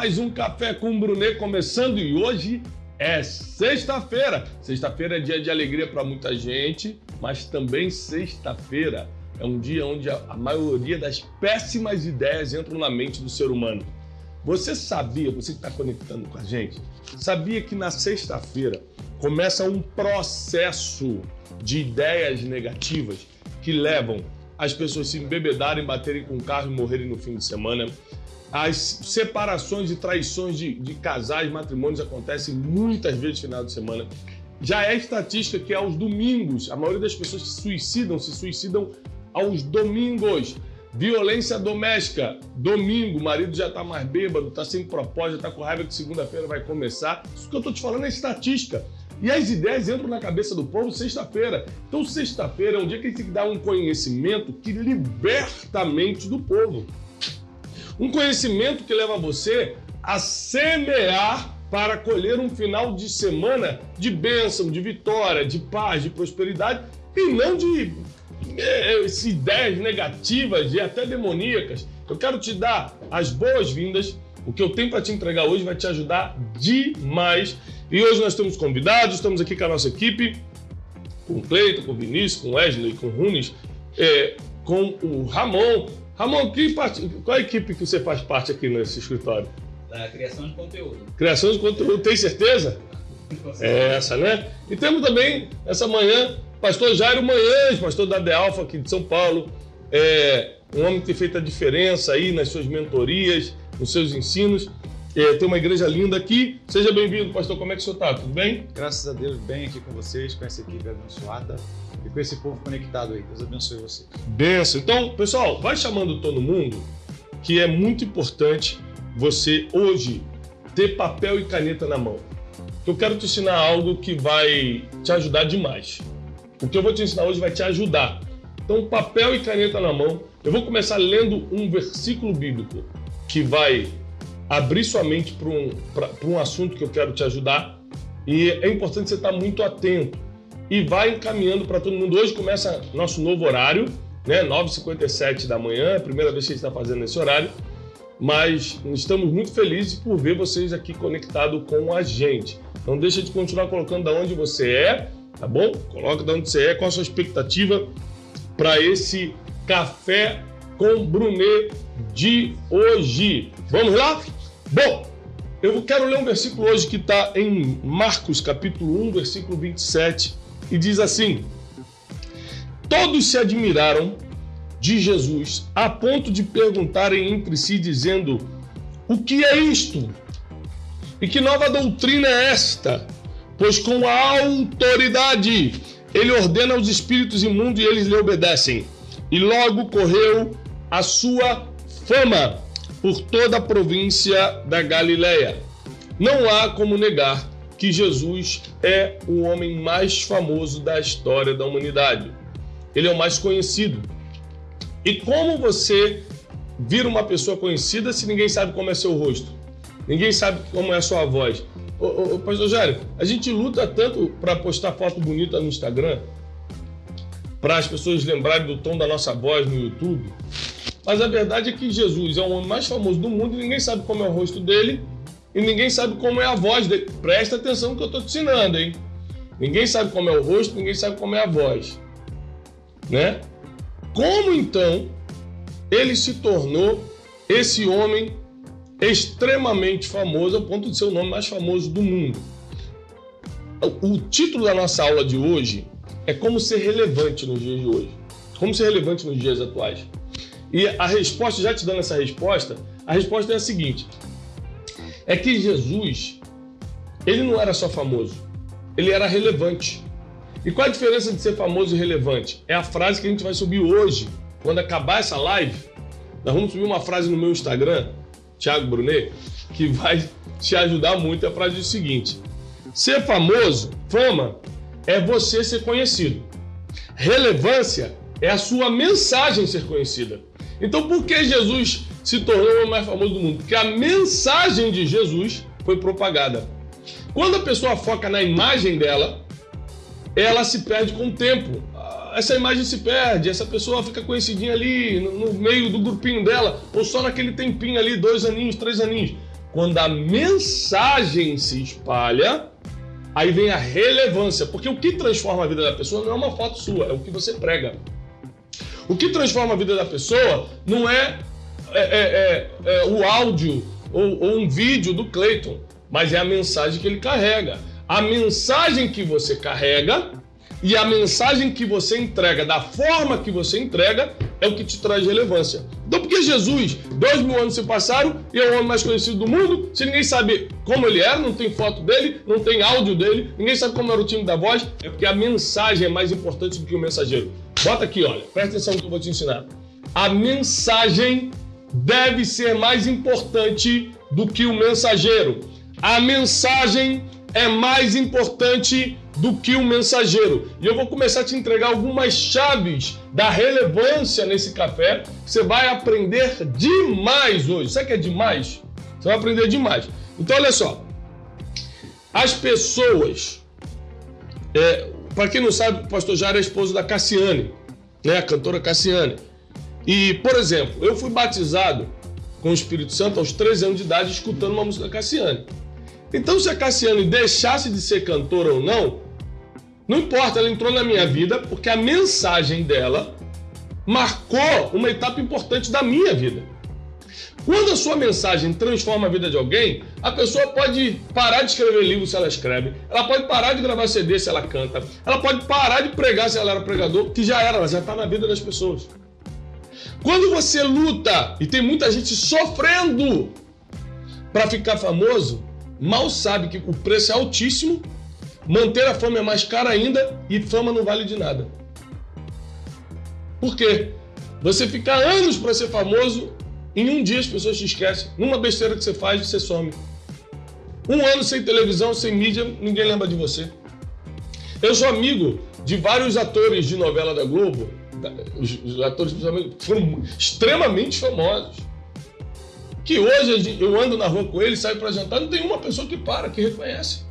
mais um Café com Brunet começando e hoje é sexta-feira. Sexta-feira é dia de alegria para muita gente, mas também sexta-feira é um dia onde a maioria das péssimas ideias entram na mente do ser humano. Você sabia, você que está conectando com a gente, sabia que na sexta-feira começa um processo de ideias negativas que levam as pessoas se embebedarem, baterem com o carro e morrerem no fim de semana. As separações e traições de, de casais, matrimônios acontecem muitas vezes no final de semana. Já é estatística que aos domingos, a maioria das pessoas que se suicidam, se suicidam aos domingos. Violência doméstica, domingo, o marido já está mais bêbado, está sem propósito, está com raiva que segunda-feira vai começar. Isso que eu estou te falando é estatística. E as ideias entram na cabeça do povo sexta-feira. Então, sexta-feira é um dia que a gente tem que dar um conhecimento que liberta a mente do povo. Um conhecimento que leva você a semear para colher um final de semana de bênção, de vitória, de paz, de prosperidade e não de é, ideias negativas e até demoníacas. Eu quero te dar as boas-vindas. O que eu tenho para te entregar hoje vai te ajudar demais e hoje nós temos convidados, estamos aqui com a nossa equipe, com o Cleiton, com o Vinícius, com o Wesley, com o Runes, é, com o Ramon. Ramon, que parte, qual é a equipe que você faz parte aqui nesse escritório? Da criação de conteúdo. Criação de conteúdo, tem certeza? É essa, né? E temos também, essa manhã, pastor Jairo Manhães, pastor da De Alfa aqui de São Paulo. É, um homem que tem feito a diferença aí nas suas mentorias, nos seus ensinos. É, tem uma igreja linda aqui. Seja bem-vindo, pastor. Como é que o senhor está? Tudo bem? Graças a Deus, bem aqui com vocês, com essa equipe abençoada e com esse povo conectado aí. Deus abençoe vocês. Benção. Então, pessoal, vai chamando todo mundo, que é muito importante você hoje ter papel e caneta na mão. Eu quero te ensinar algo que vai te ajudar demais. O que eu vou te ensinar hoje vai te ajudar. Então, papel e caneta na mão. Eu vou começar lendo um versículo bíblico que vai abrir sua mente para um, um assunto que eu quero te ajudar. E é importante você estar muito atento. E vai encaminhando para todo mundo. Hoje começa nosso novo horário, né? 9h57 da manhã, é a primeira vez que a gente está fazendo esse horário. Mas estamos muito felizes por ver vocês aqui conectados com a gente. Não deixa de continuar colocando da onde você é, tá bom? Coloca da onde você é, qual a sua expectativa para esse café com Brunet de hoje. Vamos lá? Bom, eu quero ler um versículo hoje que está em Marcos, capítulo 1, versículo 27, e diz assim: Todos se admiraram de Jesus a ponto de perguntarem entre si, dizendo: O que é isto? E que nova doutrina é esta? Pois com a autoridade ele ordena aos espíritos imundos e eles lhe obedecem. E logo correu a sua fama por toda a província da Galileia. Não há como negar que Jesus é o homem mais famoso da história da humanidade. Ele é o mais conhecido. E como você vira uma pessoa conhecida se ninguém sabe como é seu rosto? Ninguém sabe como é a sua voz. Ô, ô, ô Pastor Jário, a gente luta tanto para postar foto bonita no Instagram, para as pessoas lembrarem do tom da nossa voz no YouTube. Mas a verdade é que Jesus é o homem mais famoso do mundo e ninguém sabe como é o rosto dele e ninguém sabe como é a voz dele. Presta atenção no que eu estou te ensinando, hein? Ninguém sabe como é o rosto, ninguém sabe como é a voz. Né? Como então ele se tornou esse homem extremamente famoso, ao ponto de ser o nome mais famoso do mundo? O título da nossa aula de hoje é Como ser relevante nos dias de hoje. Como ser relevante nos dias atuais. E a resposta, já te dando essa resposta, a resposta é a seguinte: é que Jesus, ele não era só famoso, ele era relevante. E qual a diferença de ser famoso e relevante? É a frase que a gente vai subir hoje, quando acabar essa live. Nós vamos subir uma frase no meu Instagram, Thiago Brunet, que vai te ajudar muito. A frase é o seguinte: ser famoso, fama, é você ser conhecido. Relevância é a sua mensagem ser conhecida. Então, por que Jesus se tornou o mais famoso do mundo? Porque a mensagem de Jesus foi propagada. Quando a pessoa foca na imagem dela, ela se perde com o tempo. Essa imagem se perde, essa pessoa fica conhecidinha ali no, meio do grupinho dela, ou só naquele tempinho ali, dois aninhos, três aninhos. Quando a mensagem se espalha, aí vem a relevância. Porque o que transforma a vida da pessoa não é uma foto sua, é o que você prega. O que transforma a vida da pessoa não é, é, é, é, é o áudio ou, ou um vídeo do Clayton, mas é a mensagem que ele carrega. A mensagem que você carrega e a mensagem que você entrega, da forma que você entrega, é o que te traz relevância. Então, por que Jesus, dois mil anos se passaram e é o homem mais conhecido do mundo, se ninguém sabe como ele era, não tem foto dele, não tem áudio dele, ninguém sabe como era o time da voz, é porque a mensagem é mais importante do que o mensageiro. Bota aqui, olha, presta atenção no que eu vou te ensinar. A mensagem deve ser mais importante do que o mensageiro. A mensagem é mais importante do que o mensageiro. E eu vou começar a te entregar algumas chaves da relevância nesse café. Você vai aprender demais hoje. Sabe que é demais? Você vai aprender demais. Então, olha só. As pessoas. É, Para quem não sabe, o pastor Jair é esposo da Cassiane, né? a cantora Cassiane. E, por exemplo, eu fui batizado com o Espírito Santo aos 13 anos de idade, escutando uma música da Cassiane. Então, se a Cassiane deixasse de ser cantora ou não, não importa, ela entrou na minha vida porque a mensagem dela marcou uma etapa importante da minha vida. Quando a sua mensagem transforma a vida de alguém, a pessoa pode parar de escrever livro se ela escreve, ela pode parar de gravar CD se ela canta, ela pode parar de pregar se ela era pregador, que já era, ela já está na vida das pessoas. Quando você luta e tem muita gente sofrendo para ficar famoso, mal sabe que o preço é altíssimo, manter a fama é mais cara ainda e fama não vale de nada. Por quê? Você fica anos para ser famoso, em um dia as pessoas te esquecem. Numa besteira que você faz, você some. Um ano sem televisão, sem mídia, ninguém lembra de você. Eu sou amigo de vários atores de novela da Globo, os atores foram extremamente famosos que hoje eu ando na rua com ele, saio para jantar, não tem uma pessoa que para, que reconhece.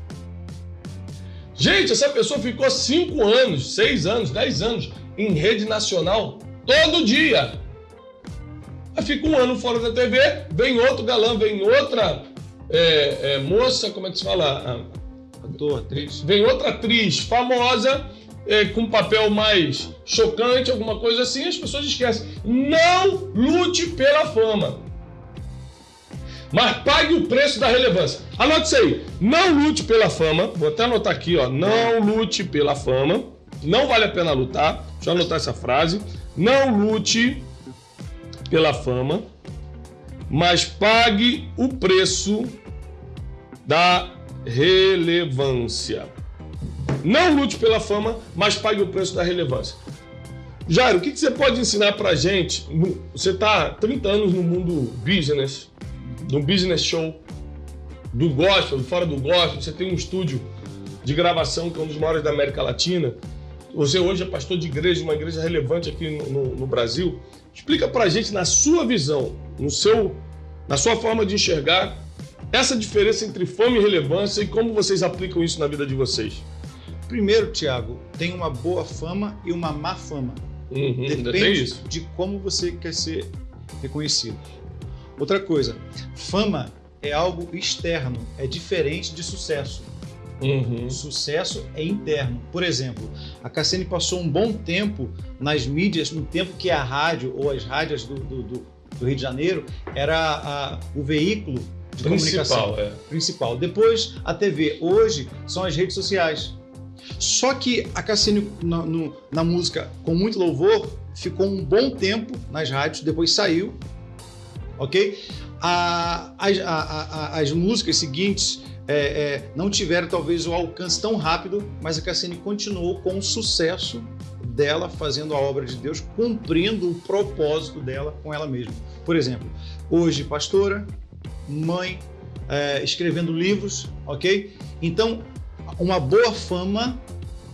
Gente, essa pessoa ficou 5 anos, 6 anos, 10 anos em rede nacional todo dia. Aí fica um ano fora da TV, vem outro galã, vem outra é, é, moça, como é que se fala? Ator, atriz. Vem outra atriz famosa, é, com um papel mais chocante, alguma coisa assim, as pessoas esquecem. Não lute pela fama mas pague o preço da relevância. Anote isso aí. Não lute pela fama. Vou até anotar aqui, ó. Não lute pela fama. Não vale a pena lutar. Deixa eu anotar essa frase. Não lute pela fama, mas pague o preço da relevância. Não lute pela fama, mas pague o preço da relevância. Jairo, o que, você pode ensinar pra gente? Você está 30 anos no mundo business, do business show, do gospel, fora do gospel, você tem um estúdio de gravação que é um dos maiores da América Latina. Você hoje é pastor de igreja, uma igreja relevante aqui no, no, no Brasil. Explica pra gente, na sua visão, no seu, na sua forma de enxergar, essa diferença entre fama e relevância e como vocês aplicam isso na vida de vocês. Primeiro, Tiago, tem uma boa fama e uma má fama. Uhum, Depende de como você quer ser reconhecido. Outra coisa, fama é algo externo, é diferente de sucesso. Uhum. Sucesso é interno. Por exemplo, a Cassini passou um bom tempo nas mídias, no tempo que a rádio ou as rádios do, do, do, do Rio de Janeiro era a, o veículo de principal, comunicação é. principal. Depois a TV. Hoje são as redes sociais. Só que a Cassini na, no, na música com muito louvor ficou um bom tempo nas rádios, depois saiu ok? A, a, a, as músicas seguintes é, é, não tiveram talvez o alcance tão rápido, mas a Cassini continuou com o sucesso dela fazendo a obra de Deus, cumprindo o propósito dela com ela mesma. Por exemplo, hoje pastora, mãe, é, escrevendo livros, ok? Então, uma boa fama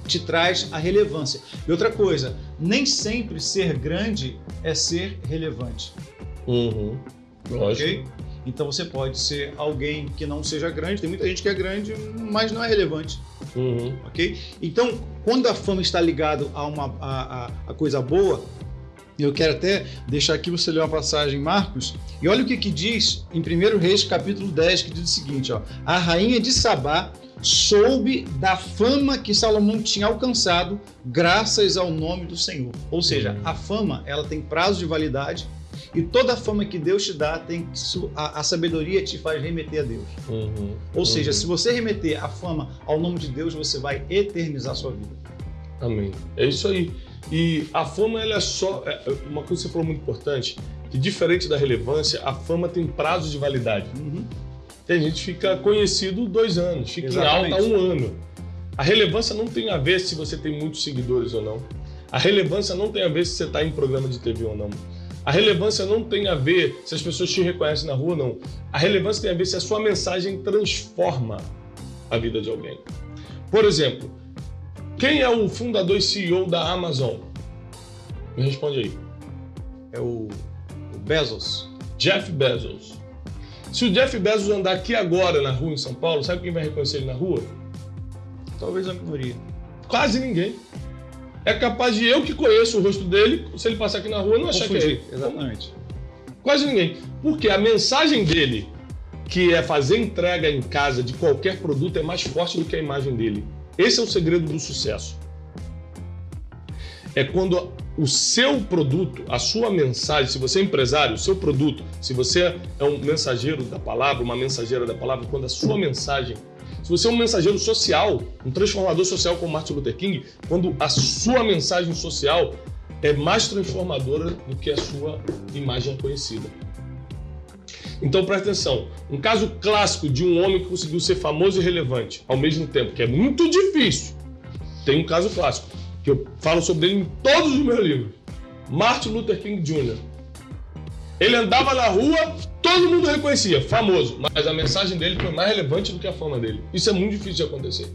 te traz a relevância. E outra coisa, nem sempre ser grande é ser relevante. Uhum. Ok? Então você pode ser alguém que não seja grande, tem muita gente que é grande, mas não é relevante. Uhum. Ok? Então, quando a fama está ligada a uma a, a, a coisa boa, Eu quero até deixar aqui você ler uma passagem, Marcos, e olha o que, que diz em 1 Reis, capítulo 10, que diz o seguinte: ó, a rainha de Sabá soube da fama que Salomão tinha alcançado graças ao nome do Senhor. Ou seja, a fama ela tem prazo de validade e toda a fama que Deus te dá tem a, a sabedoria te faz remeter a Deus. Uhum, Ou uhum. seja, se você remeter a fama ao nome de Deus, você vai eternizar a sua vida. Amém. É isso aí. E a fama ela é só é, uma coisa que você falou muito importante, que diferente da relevância, a fama tem prazo de validade. Uhum. Tem gente que fica conhecido dois anos, fica Exatamente. em alta um ano. A relevância não tem a ver se você tem muitos seguidores ou não. A relevância não tem a ver se você está em programa de TV ou não. A relevância não tem a ver se as pessoas te reconhecem na rua ou não. A relevância tem a ver se a sua mensagem transforma a vida de alguém. Por exemplo, quem é o fundador e CEO da Amazon? Me responde aí. É o, o Bezos. Jeff Bezos. Se o Jeff Bezos andar aqui agora na rua em São Paulo, sabe quem vai reconhecer ele na rua? Talvez a minoria. Quase ninguém é capaz de eu que conheço o rosto dele, se ele passar aqui na rua, não achar Confundir, que é ele. Exatamente. Quase ninguém. Porque a mensagem dele, que é fazer entrega em casa de qualquer produto, é mais forte do que a imagem dele. Esse é o segredo do sucesso. É quando o seu produto, a sua mensagem, se você é empresário, o seu produto, se você é um mensageiro da palavra, uma mensageira da palavra, quando a sua mensagem se você é um mensageiro social, um transformador social como Martin Luther King, quando a sua mensagem social é mais transformadora do que a sua imagem conhecida. Então presta atenção, um caso clássico de um homem que conseguiu ser famoso e relevante ao mesmo tempo, que é muito difícil. Tem um caso clássico, que eu falo sobre ele em todos os meus livros. Martin Luther King Jr. Ele andava na rua, todo mundo reconhecia, famoso, mas a mensagem dele foi mais relevante do que a fama dele. Isso é muito difícil de acontecer.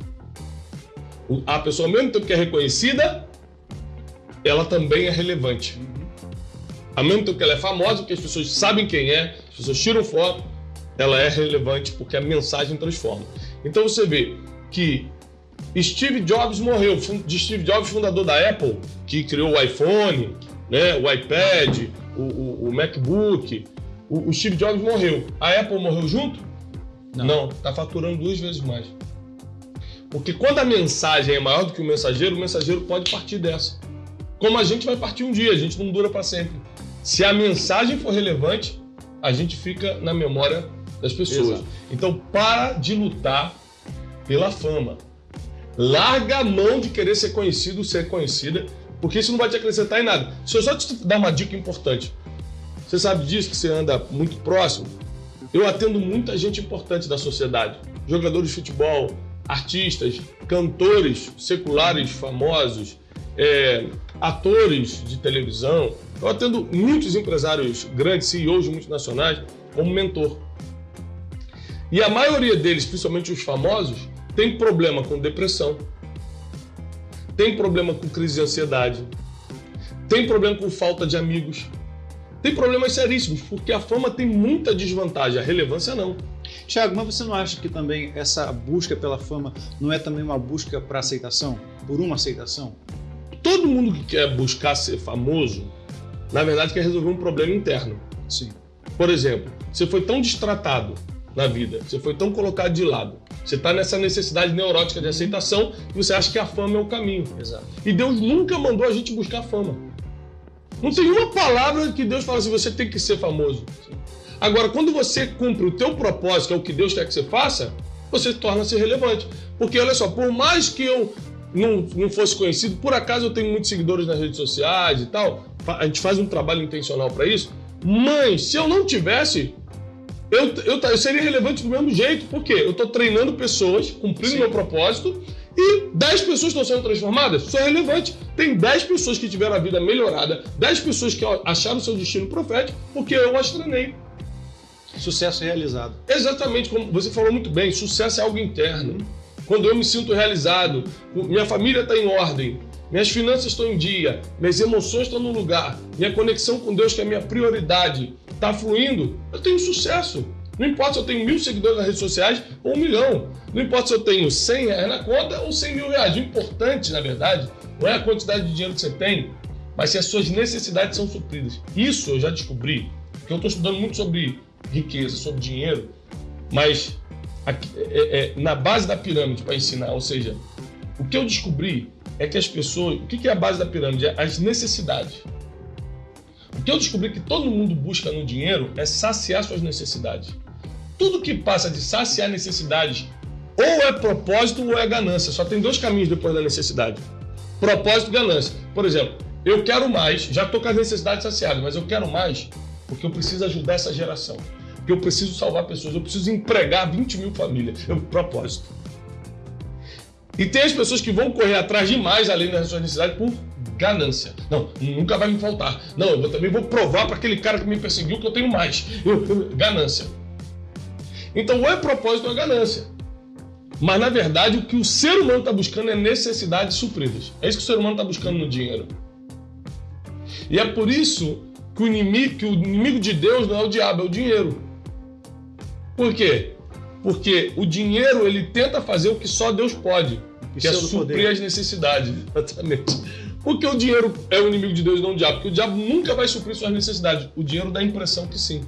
A pessoa, ao mesmo tempo que é reconhecida, ela também é relevante. Ao mesmo tempo que ela é famosa, porque as pessoas sabem quem é, as pessoas tiram foto, ela é relevante porque a mensagem transforma. Então você vê que Steve Jobs morreu, de Steve Jobs, fundador da Apple, que criou o iPhone, né, o iPad, o, o, o MacBook, o, o, Steve Jobs morreu. A Apple morreu junto? Não. Não, tá faturando duas vezes mais. Porque quando a mensagem é maior do que o mensageiro, o mensageiro pode partir dessa. Como a gente vai partir um dia, a gente não dura para sempre. Se a mensagem for relevante, a gente fica na memória das pessoas. Exato. Então, para de lutar pela fama. Larga a mão de querer ser conhecido, ser conhecida porque isso não vai te acrescentar em nada. Se eu só te dar uma dica importante, você sabe disso, que você anda muito próximo. Eu atendo muita gente importante da sociedade, jogadores de futebol, artistas, cantores seculares famosos, é, atores de televisão. Eu atendo muitos empresários grandes, CEOs de multinacionais, como mentor. E a maioria deles, principalmente os famosos, tem problema com depressão, tem problema com crise de ansiedade, tem problema com falta de amigos, tem problemas seríssimos, porque a fama tem muita desvantagem, a relevância não. Tiago, mas você não acha que também essa busca pela fama não é também uma busca para aceitação? Por uma aceitação? Todo mundo que quer buscar ser famoso, na verdade, quer resolver um problema interno. Sim. Por exemplo, você foi tão destratado na vida, você foi tão colocado de lado, você está nessa necessidade neurótica de aceitação e você acha que a fama é o caminho. Exato. E Deus nunca mandou a gente buscar fama. Não tem uma palavra que Deus fala assim, você tem que ser famoso. Agora, quando você cumpre o teu propósito, que é o que Deus quer que você faça, você torna-se relevante. Porque, olha só, por mais que eu não, não fosse conhecido, por acaso eu tenho muitos seguidores nas redes sociais e tal, a gente faz um trabalho intencional para isso, mas se eu não tivesse, eu, eu, eu seria relevante do mesmo jeito. Por quê? Eu estou treinando pessoas, cumprindo Sim. meu propósito, e 10 pessoas estão sendo transformadas. Isso é relevante. Tem 10 pessoas que tiveram a vida melhorada, 10 pessoas que acharam seu destino profético, porque eu as treinei. Sucesso realizado. Exatamente, como você falou muito bem, sucesso é algo interno. Quando eu me sinto realizado, minha família está em ordem, minhas finanças estão em dia, minhas emoções estão no lugar, minha conexão com Deus, que é a minha prioridade, está fluindo, eu tenho sucesso. Não importa se eu tenho mil seguidores nas redes sociais ou um milhão. Não importa se eu tenho 100 reais na conta ou 100 mil reais. O importante, na verdade, não é a quantidade de dinheiro que você tem, mas se as suas necessidades são supridas. Isso eu já descobri, porque eu estou estudando muito sobre riqueza, sobre dinheiro, mas aqui, é, é, na base da pirâmide para ensinar, ou seja, o que eu descobri é que as pessoas. O que é a base da pirâmide? As necessidades. O que eu descobri que todo mundo busca no dinheiro é saciar suas necessidades. Tudo que passa de saciar necessidades ou é propósito ou é ganância. Só tem dois caminhos depois da necessidade: propósito e ganância. Por exemplo, eu quero mais, já estou com as necessidades saciadas, mas eu quero mais porque eu preciso ajudar essa geração. Porque eu preciso salvar pessoas, eu preciso empregar 20 mil famílias. É propósito. E tem as pessoas que vão correr atrás demais além das suas necessidades por ganância. Não, nunca vai me faltar. Não, eu também vou provar para aquele cara que me perseguiu que eu tenho mais. Eu, eu, ganância. Então, ou é propósito ou é ganância. Mas, na verdade, o que o ser humano está buscando é necessidades supridas. É isso que o ser humano está buscando no dinheiro. E é por isso que o, inimigo, que o inimigo de Deus não é o diabo, é o dinheiro. Por quê? Porque o dinheiro ele tenta fazer o que só Deus pode, que é suprir poder. as necessidades. Exatamente. Porque o dinheiro é o inimigo de Deus, não o diabo. Porque o diabo nunca vai suprir suas necessidades. O dinheiro dá a impressão que sim.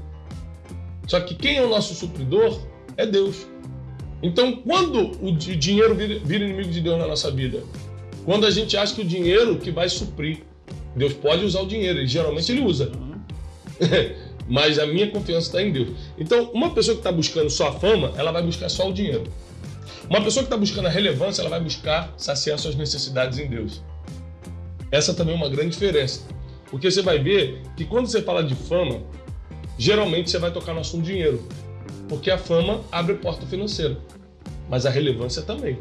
Só que quem é o nosso supridor é Deus. Então, quando o dinheiro vira, inimigo de Deus na nossa vida? Quando a gente acha que o dinheiro que vai suprir. Deus pode usar o dinheiro, geralmente ele usa. Mas a minha confiança está em Deus. Então, uma pessoa que está buscando só a fama, ela vai buscar só o dinheiro. Uma pessoa que está buscando a relevância, ela vai buscar saciar suas necessidades em Deus. Essa também é uma grande diferença. Porque você vai ver que quando você fala de fama, geralmente você vai tocar no assunto dinheiro. Porque a fama abre porta financeira. Mas a relevância também.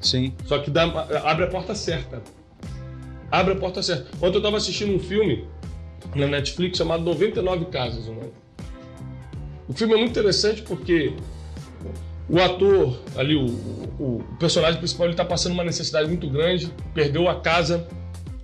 Sim. Só que dá, abre a porta certa. Abre a porta certa. Ontem eu estava assistindo um filme na Netflix chamado 99 Casas. O, o filme é muito interessante porque o ator ali, o, o, o personagem principal, ele está passando uma necessidade muito grande, perdeu a casa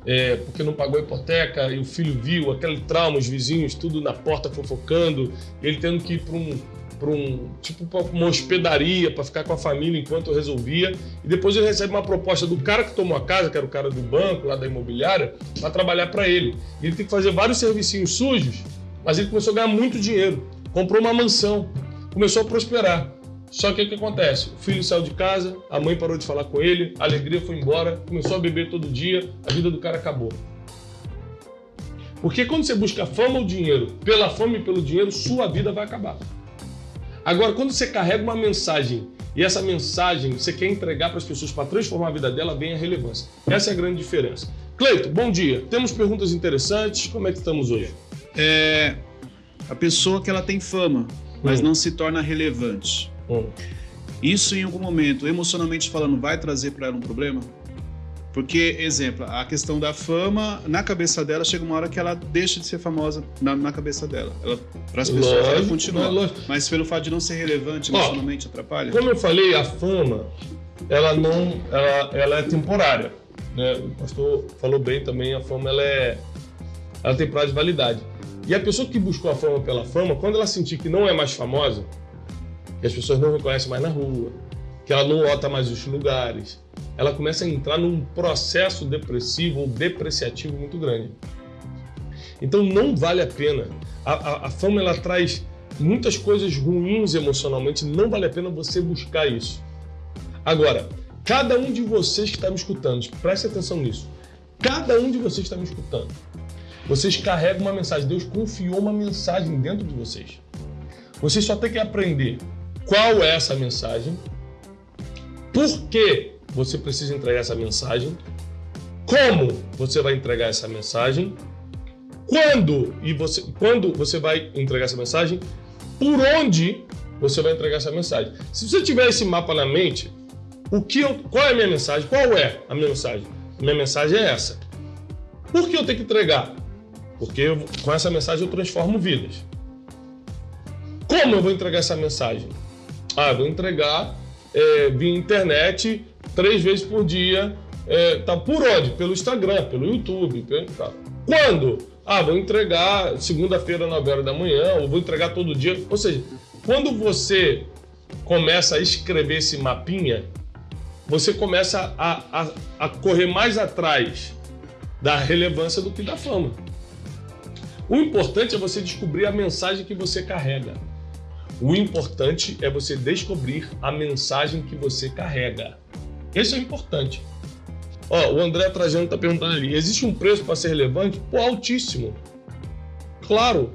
é, porque não pagou a hipoteca e o filho viu aquele trauma, os vizinhos tudo na porta fofocando, ele tendo que ir para um para um tipo pra uma hospedaria para ficar com a família enquanto resolvia. E depois ele recebe uma proposta do cara que tomou a casa que era o cara do banco lá da imobiliária para trabalhar para ele. E ele tem que fazer vários servicinhos sujos mas ele começou a ganhar muito dinheiro. Comprou uma mansão. Começou a prosperar só que o que acontece? O filho saiu de casa, a mãe parou de falar com ele, a alegria foi embora, começou a beber todo dia, a vida do cara acabou. Porque quando você busca fama ou dinheiro, pela fama e pelo dinheiro, sua vida vai acabar. Agora, quando você carrega uma mensagem e essa mensagem você quer entregar para as pessoas para transformar a vida dela, vem a relevância. Essa é a grande diferença. Cleito, bom dia. Temos perguntas interessantes. Como é que estamos hoje? É, a pessoa que ela tem fama, mas hum. não se torna relevante. Hum. Isso em algum momento, emocionalmente falando, vai trazer para ela um problema? Porque, exemplo, a questão da fama, na cabeça dela, chega uma hora que ela deixa de ser famosa na, na cabeça dela. Para as pessoas, lógico, ela continua. Mas pelo fato de não ser relevante, emocionalmente Ó, atrapalha? Como eu falei, a fama, ela não. Ela, ela é temporária. Né? O pastor falou bem também, a fama ela é. Ela tem prazo de validade. E a pessoa que buscou a fama pela fama, quando ela sentir que não é mais famosa, que as pessoas não reconhecem mais na rua, que ela não lota mais os lugares, ela começa a entrar num processo depressivo ou depreciativo muito grande. Então não vale a pena. A, a, a fama ela traz muitas coisas ruins emocionalmente, não vale a pena você buscar isso. Agora, cada um de vocês que está me escutando, preste atenção nisso. Cada um de vocês que está me escutando, vocês carregam uma mensagem. Deus confiou uma mensagem dentro de vocês. Vocês só têm que aprender qual é essa mensagem, por que você precisa entregar essa mensagem, como você vai entregar essa mensagem, quando e você quando você vai entregar essa mensagem, por onde você vai entregar essa mensagem. Se você tiver esse mapa na mente, o que eu, qual é a minha mensagem? Qual é a minha mensagem? A minha mensagem é essa. Por que eu tenho que entregar? Porque eu, com essa mensagem eu transformo vidas. Como eu vou entregar essa mensagem? Ah, vou entregar é, via internet três vezes por dia. É, tá por onde? Pelo Instagram, pelo YouTube. Pelo, tá. Quando? Ah, vou entregar segunda-feira, 9 horas da manhã, ou vou entregar todo dia. Ou seja, quando você começa a escrever esse mapinha, você começa a, a, a correr mais atrás da relevância do que da fama. O importante é você descobrir a mensagem que você carrega. O importante é você descobrir a mensagem que você carrega. Esse é o importante. Ó, o André Trajano está perguntando ali: existe um preço para ser relevante? Pô, altíssimo. Claro.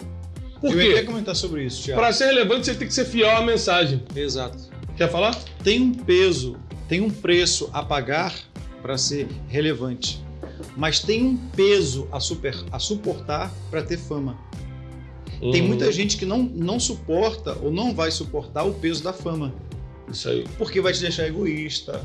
Por Eu quê? ia até comentar sobre isso, Thiago. Para ser relevante, você tem que ser fiel à mensagem. Exato. Quer falar? Tem um peso, tem um preço a pagar para ser relevante. Mas tem um peso a, super, a suportar para ter fama. Tem Uhum. muita gente que não, não suporta ou não vai suportar o peso da fama. Isso aí. Porque vai te deixar egoísta,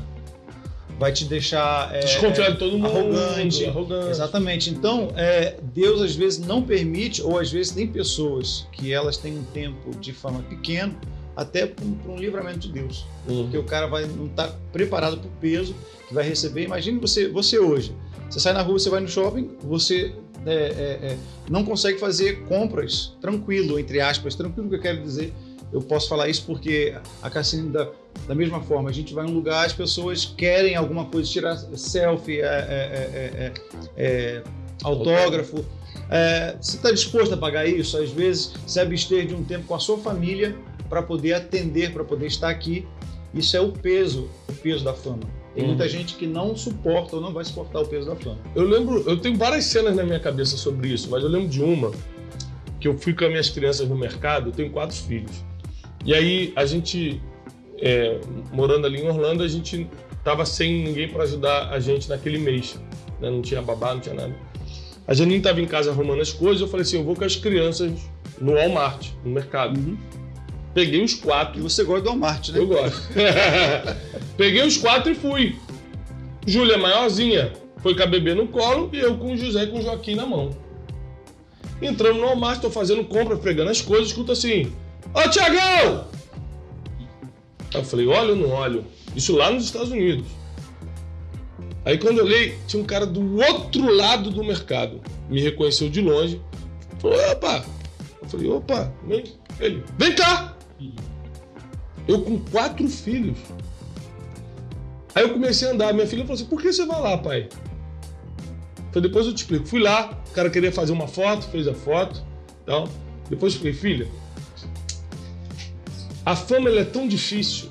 vai te deixar. é, Desconfiar de todo mundo. arrogante. arrogante. Exatamente. Então, é, Deus às vezes não permite, ou às vezes tem pessoas que elas têm um tempo de fama pequeno, até para um, um livramento de Deus. Uhum. Porque o cara vai não estar preparado para o peso que vai receber. Imagine você, você hoje. Você sai na rua, você vai no shopping, você é, é, é, não consegue fazer compras tranquilo, entre aspas, tranquilo que eu quero dizer. Eu posso falar isso porque a Cassine, da, da mesma forma, a gente vai em um lugar, as pessoas querem alguma coisa, tirar selfie, é, é, é, autógrafo. É, você está disposto a pagar isso? Às vezes, se abster de um tempo com a sua família para poder atender, para poder estar aqui. Isso é o peso, o peso da fama. Tem Uhum. muita gente que não suporta ou não vai suportar o peso da fama. Eu lembro, eu tenho várias cenas na minha cabeça sobre isso, mas eu lembro de uma que eu fui com as minhas crianças no mercado, eu tenho quatro filhos. E aí a gente, é, morando ali em Orlando, a gente tava sem ninguém para ajudar a gente naquele mês. né? Não tinha babá, não tinha nada. A Janine tava em casa arrumando as coisas, eu falei assim, eu vou com as crianças no Walmart, no mercado. Peguei os E quatro, você gosta do Walmart, né? eu gosto. Peguei os quatro e fui. Júlia maiorzinha foi com a bebê no colo e eu com o José e com o Joaquim na mão. Entramos no Walmart, tô fazendo compra, pegando as coisas, escuta assim: Ô Tiagão! Aí eu falei: olho ou não olho? Isso lá nos Estados Unidos. Aí quando eu olhei, tinha um cara do outro lado do mercado. Me reconheceu de longe. Falou: opa! Eu falei: opa! Vem. Ele: vem cá! Eu com quatro filhos. Aí eu comecei a andar. Minha filha falou assim: por que você vai lá, pai? Eu falei, depois eu te explico. Fui lá, o cara queria fazer uma foto, fez a foto. Então, depois eu falei, filha, a fama é tão difícil,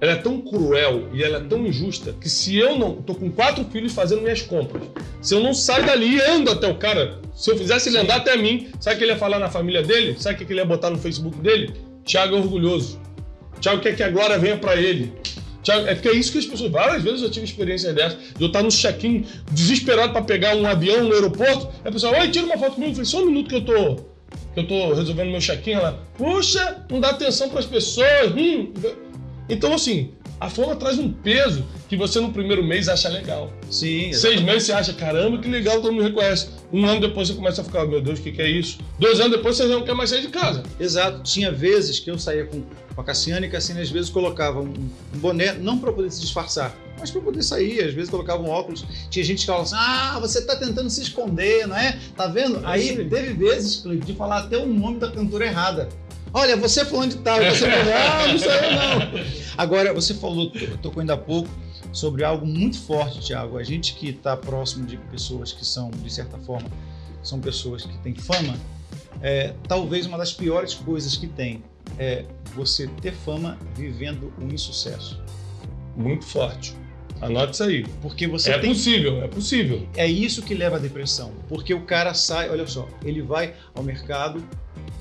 ela é tão cruel e ela é tão injusta que se eu não. tô com quatro filhos fazendo minhas compras. Se eu não saio dali e ando até o cara, se eu fizesse ele andar até mim, sabe o que ele ia falar na família dele? Sabe o que ele ia botar no Facebook dele? Tiago é orgulhoso. Tiago quer que a glória venha pra ele. É porque é isso que as pessoas. Várias vezes eu já tive experiência dessa. De eu estar no check-in, desesperado pra pegar um avião no aeroporto. Aí a pessoa, oi, tira uma foto comigo. Eu falei, só um minuto que eu tô. Que eu tô resolvendo meu check-in. Ela, puxa, não dá atenção pras pessoas. Hum. Então, assim, a fama traz um peso que você no primeiro mês acha legal. Sim, Seis meses você acha, caramba, que legal, todo mundo reconhece. Um ano depois você começa a ficar, meu Deus, o que, que é isso? Dois anos depois você já não quer mais sair de casa. Exato. Tinha vezes que eu saía com, com a Cassiane e a Cassiane às vezes colocava um, um boné, não para poder se disfarçar, mas para poder sair. Às vezes colocava um óculos. Tinha gente que falava assim: ah, você tá tentando se esconder, não é? Tá vendo? Aí teve vezes, de falar até o nome da cantora errada. Olha, você fulano de tal, você falou, ah, não sou eu não. Agora, você falou, tocou ainda há pouco, sobre algo muito forte, Tiago. A gente que está próximo de pessoas que são, de certa forma, são pessoas que têm fama, é, talvez uma das piores coisas que tem é você ter fama vivendo um insucesso. Muito forte. Anote isso aí. Porque você É tem. possível, é possível. É isso que leva à depressão. Porque o cara sai, olha só, ele vai ao mercado,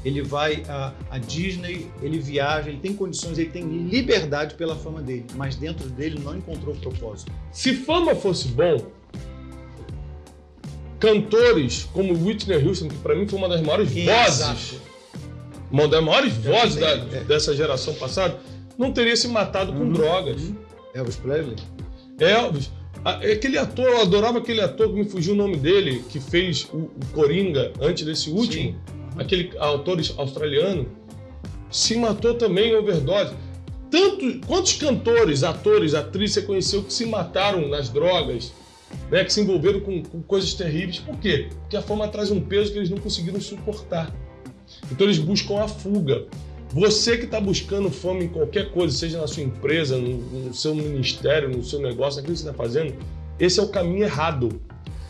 ele vai à, Disney, ele viaja, ele tem condições, ele tem liberdade pela fama dele, mas dentro dele não encontrou propósito. Se fama fosse bom, cantores como Whitney Houston, que pra mim foi uma das maiores vozes, uma das maiores Eu vozes da- é. dessa geração passada, não teria se matado com Uhum. drogas. Elvis Presley? Elvis, a- aquele ator, eu adorava aquele ator que me fugiu o nome dele, que fez o, o Coringa antes desse último, aquele autor australiano, se matou também em overdose. Tanto, quantos cantores, atores, atrizes você conheceu que se mataram nas drogas, né, que se envolveram com, com coisas terríveis? Por quê? Porque a fama traz um peso que eles não conseguiram suportar. Então eles buscam a fuga. Você que está buscando fama em qualquer coisa, seja na sua empresa, no, no seu ministério, no seu negócio, naquilo que você está fazendo, esse é o caminho errado.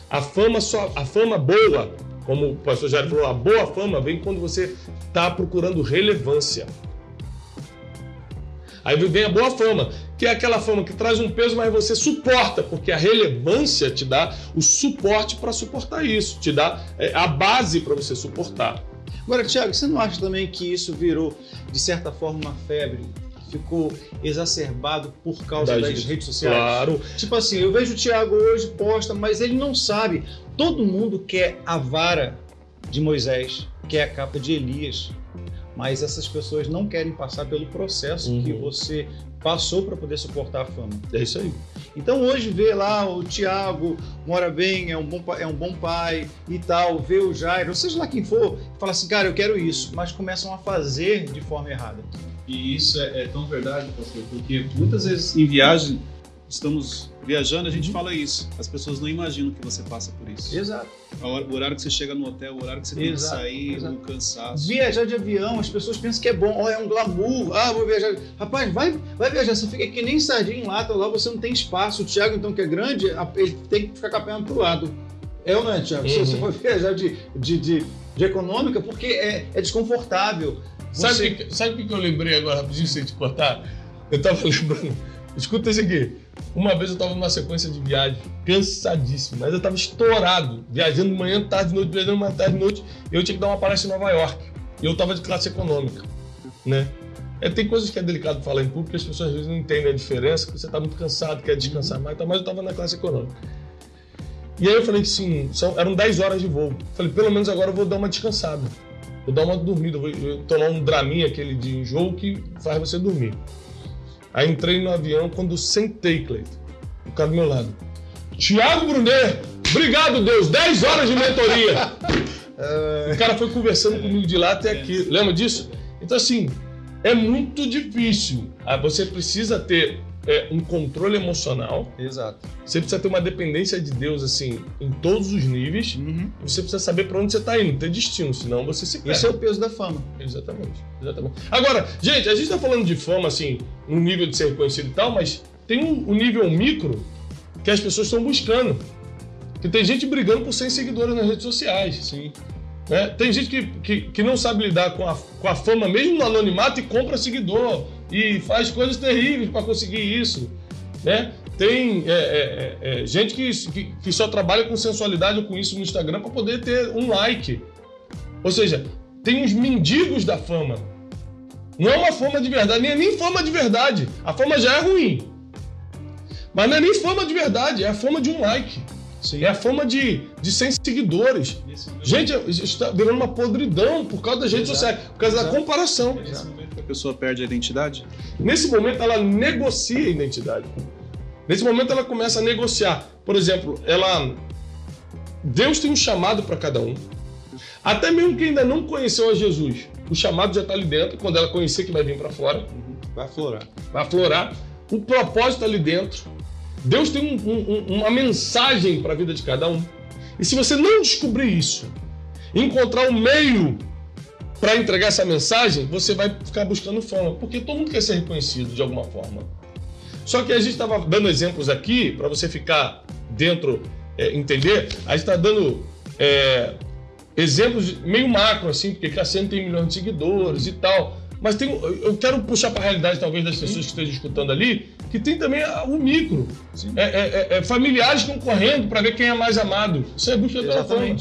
A fama, só, a fama boa, como o pastor Jair falou, a boa fama vem quando você está procurando relevância. Aí vem a boa fama, que é aquela fama que traz um peso, mas você suporta, porque a relevância te dá o suporte para suportar isso, te dá é, a base para você suportar. Agora, Tiago, você não acha também que isso virou, de certa forma, uma febre? Ficou exacerbado por causa das, das redes sociais? Claro. Tipo assim, eu vejo o Tiago hoje posta, mas ele não sabe. Todo mundo quer a vara de Moisés, quer a capa de Elias mas essas pessoas não querem passar pelo processo uhum. que você passou para poder suportar a fama. É isso aí. Então hoje vê lá o Tiago, mora bem, é um, bom, é um bom pai e tal, vê o Jairo, seja lá quem for, fala assim, cara, eu quero isso, mas começam a fazer de forma errada. E isso é, é tão verdade, pastor, porque muitas vezes em viagem estamos viajando, a gente uhum. fala isso. As pessoas não imaginam que você passa por isso. Exato. O horário que você chega no hotel, o horário que você tem que sair, exato. o cansaço. Viajar de avião, as pessoas pensam que é bom, oh, é um glamour, ah, vou viajar. Rapaz, vai, vai viajar, você fica que nem sardinha em lata lá, você não tem espaço. O Thiago, então, que é grande, ele tem que ficar com a perna pro lado. É ou não é, Thiago? Uhum. Se você for viajar de, de, de, de econômica, porque é, é desconfortável. Sabe o que, sabe que eu lembrei agora, rapidinho, sem te cortar? Eu tava lembrando. Escuta isso aqui. Uma vez eu estava numa sequência de viagem, cansadíssimo, mas eu estava estourado, viajando manhã, tarde, noite, viajando manhã, tarde, noite, e eu tinha que dar uma palestra em Nova York. E eu estava de classe econômica, né? É, tem coisas que é delicado falar em público, as pessoas às vezes não entendem a diferença, que você está muito cansado, quer descansar mais, tá, mas eu estava na classe econômica. E aí eu falei assim, são, eram 10 horas de voo. Falei, pelo menos agora eu vou dar uma descansada. Vou dar uma dormida, vou, tomar um draminha aquele de enjoo que faz você dormir. Aí entrei no avião quando sentei, Cleiton. O cara do meu lado. Tiago Brunet, obrigado, Deus, 10 horas de mentoria. o cara foi conversando comigo de lá até aqui. Lembra disso? Então, assim, é muito difícil. Ah, você precisa ter é, um controle emocional. Exato. Você precisa ter uma dependência de Deus, assim, em todos os níveis. Uhum. Você precisa saber para onde você está indo, ter destino, senão você se perde. Esse é o peso da fama. Exatamente. Exatamente. Agora, gente, a gente está falando de fama, assim, um nível de ser reconhecido e tal, mas tem um, um nível micro que as pessoas estão buscando. Que tem gente brigando por 100 seguidores nas redes sociais. Sim. Né? Tem gente que, que, que, não sabe lidar com a, com a fama, mesmo no anonimato, e compra seguidor e faz coisas terríveis para conseguir isso. Né? Tem é, é, é, é, gente que, que, que, só trabalha com sensualidade ou com isso no Instagram para poder ter um like. Ou seja, tem os mendigos da fama. Não é uma fama de verdade, nem é nem fama de verdade. A fama já é ruim. Mas não é nem fama de verdade, é a fama de um like. Sim. É a fama de, de 100 seguidores. Gente, está virando uma podridão por causa das redes sociais, por causa Exato. da comparação. É pessoa perde a identidade? Nesse momento, ela negocia a identidade. Nesse momento, ela começa a negociar. Por exemplo, ela. Deus tem um chamado para cada um. Até mesmo quem ainda não conheceu a Jesus, o chamado já está ali dentro. Quando ela conhecer, que vai vir para fora. Vai aflorar. Vai aflorar. O propósito ali dentro. Deus tem um, um, uma mensagem para a vida de cada um. E se você não descobrir isso, encontrar um meio para entregar essa mensagem, você vai ficar buscando fama, porque todo mundo quer ser reconhecido de alguma forma. Só que a gente estava dando exemplos aqui para você ficar dentro, é, entender. A gente está dando é, exemplos meio macro assim, porque Cassiano tem milhões de seguidores e tal. Mas tem, eu quero puxar para a realidade, talvez, das pessoas que estejam escutando ali, que tem também o micro. É, é, é, é, familiares concorrendo para ver quem é mais amado. Isso é busca pela fama.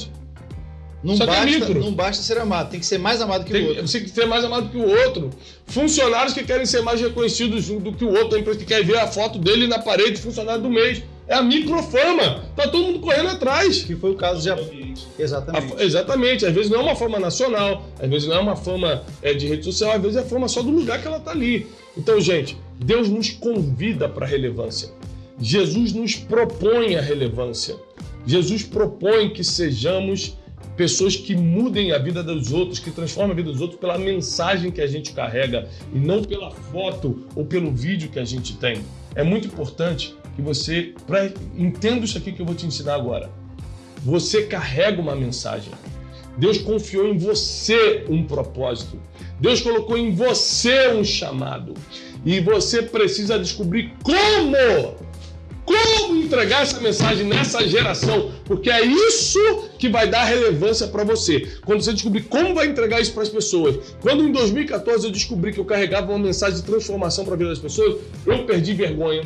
Não basta, não basta ser amado, tem que ser mais amado que tem, o outro. Você tem que ser mais amado que o outro. Funcionários que querem ser mais reconhecidos do que o outro, a empresa que quer ver a foto dele na parede, funcionário do mês. É a microfama. Tá todo mundo correndo atrás. Que foi o caso de. Exatamente. A, exatamente. Às vezes não é uma fama nacional, às vezes não é uma fama é, de rede social, às vezes é fama só do lugar que ela tá ali. Então, gente, Deus nos convida para a relevância. Jesus nos propõe a relevância. Jesus propõe que sejamos pessoas que mudem a vida dos outros, que transformem a vida dos outros pela mensagem que a gente carrega e não pela foto ou pelo vídeo que a gente tem. É muito importante que você pra, entenda isso aqui que eu vou te ensinar agora. Você carrega uma mensagem. Deus confiou em você um propósito. Deus colocou em você um chamado. E você precisa descobrir como, como entregar essa mensagem nessa geração, porque é isso que vai dar relevância para você. Quando você descobrir como vai entregar isso para as pessoas. Quando em 2014 eu descobri que eu carregava uma mensagem de transformação para a vida das pessoas, eu perdi vergonha.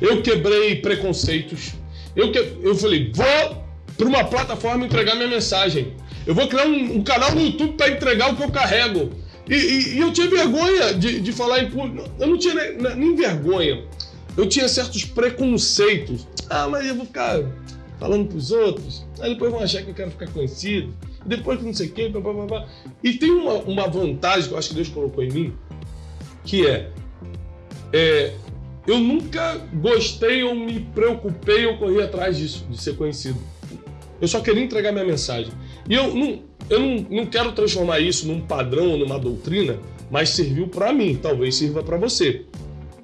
Eu quebrei preconceitos. Eu, que... eu falei, vou para uma plataforma entregar minha mensagem. Eu vou criar um, um canal no YouTube para entregar o que eu carrego. E, e, e eu tinha vergonha de, de falar em público. Eu não tinha nem, nem vergonha. Eu tinha certos preconceitos. Ah, mas eu vou ficar falando pros outros. Aí depois vão achar que eu quero ficar conhecido. Depois que não sei o quê. Blá, blá, blá. E tem uma, uma vantagem que eu acho que Deus colocou em mim, que é, é eu nunca gostei ou me preocupei ou corri atrás disso, de ser conhecido. Eu só queria entregar minha mensagem. E eu não, eu não, não quero transformar isso num padrão ou numa doutrina, mas serviu para mim, talvez sirva para você.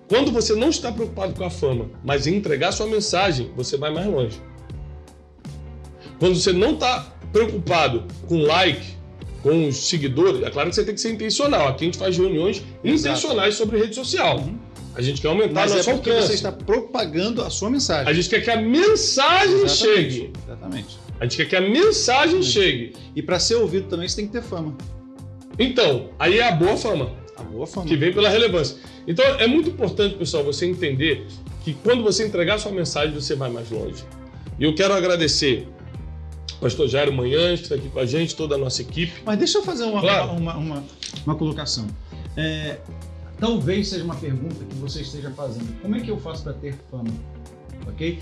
Quando você não está preocupado com a fama, mas em entregar sua mensagem, você vai mais longe. Quando você não está preocupado com like, com os seguidores, é claro que você tem que ser intencional. Aqui a gente faz reuniões Exato. intencionais sobre rede social. Uhum. A gente quer aumentar Mas nosso é porque alcance. você está propagando a sua mensagem. A gente quer que a mensagem Exatamente. chegue. Exatamente. A gente quer que a mensagem chegue. E para ser ouvido também você tem que ter fama. Então, aí é a boa fama. A boa fama. Que vem pela relevância. Então, é muito importante, pessoal, você entender que quando você entregar sua mensagem, você vai mais longe. E eu quero agradecer pastor Jairo Manhães, que está aqui com a gente, toda a nossa equipe. Mas deixa eu fazer uma, claro. uma, uma, uma, colocação. É, talvez seja uma pergunta que você esteja fazendo. Como é que eu faço para ter fama? Ok?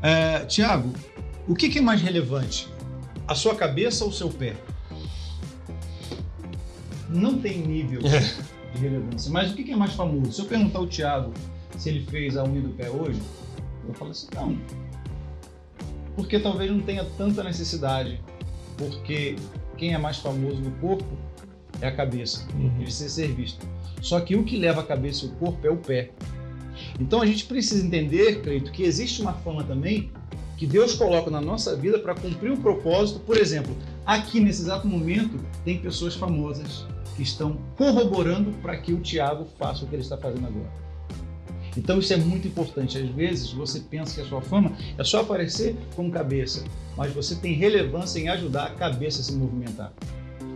É, Tiago, o que, que é mais relevante? A sua cabeça ou o seu pé? Não tem nível de relevância. Mas o que, é mais famoso? Se eu perguntar ao Tiago se ele fez a unha do pé hoje, eu falo assim, não. Porque talvez não tenha tanta necessidade. Porque quem é mais famoso no corpo é a cabeça, uhum. de ser servido. Só que o que leva a cabeça e o corpo é o pé. Então a gente precisa entender, Cleito, que existe uma fama também que Deus coloca na nossa vida para cumprir um propósito. Por exemplo, aqui nesse exato momento tem pessoas famosas que estão corroborando para que o Tiago faça o que ele está fazendo agora. Então isso é muito importante. Às vezes você pensa que a sua fama é só aparecer como cabeça, mas você tem relevância em ajudar a cabeça a se movimentar.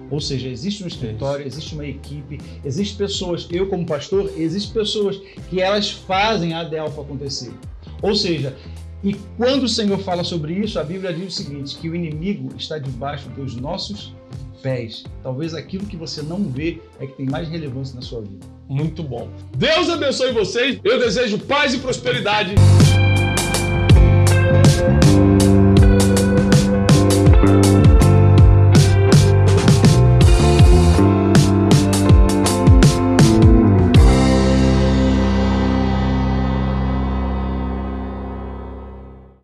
Ou seja, existe um escritório, existe uma equipe, existem pessoas, eu como pastor, existem pessoas que elas fazem a Delfa acontecer. Ou seja, e quando o Senhor fala sobre isso, a Bíblia diz o seguinte: que o inimigo está debaixo dos nossos pés. Talvez aquilo que você não vê é que tem mais relevância na sua vida. Muito bom. Deus abençoe vocês. Eu desejo paz e prosperidade.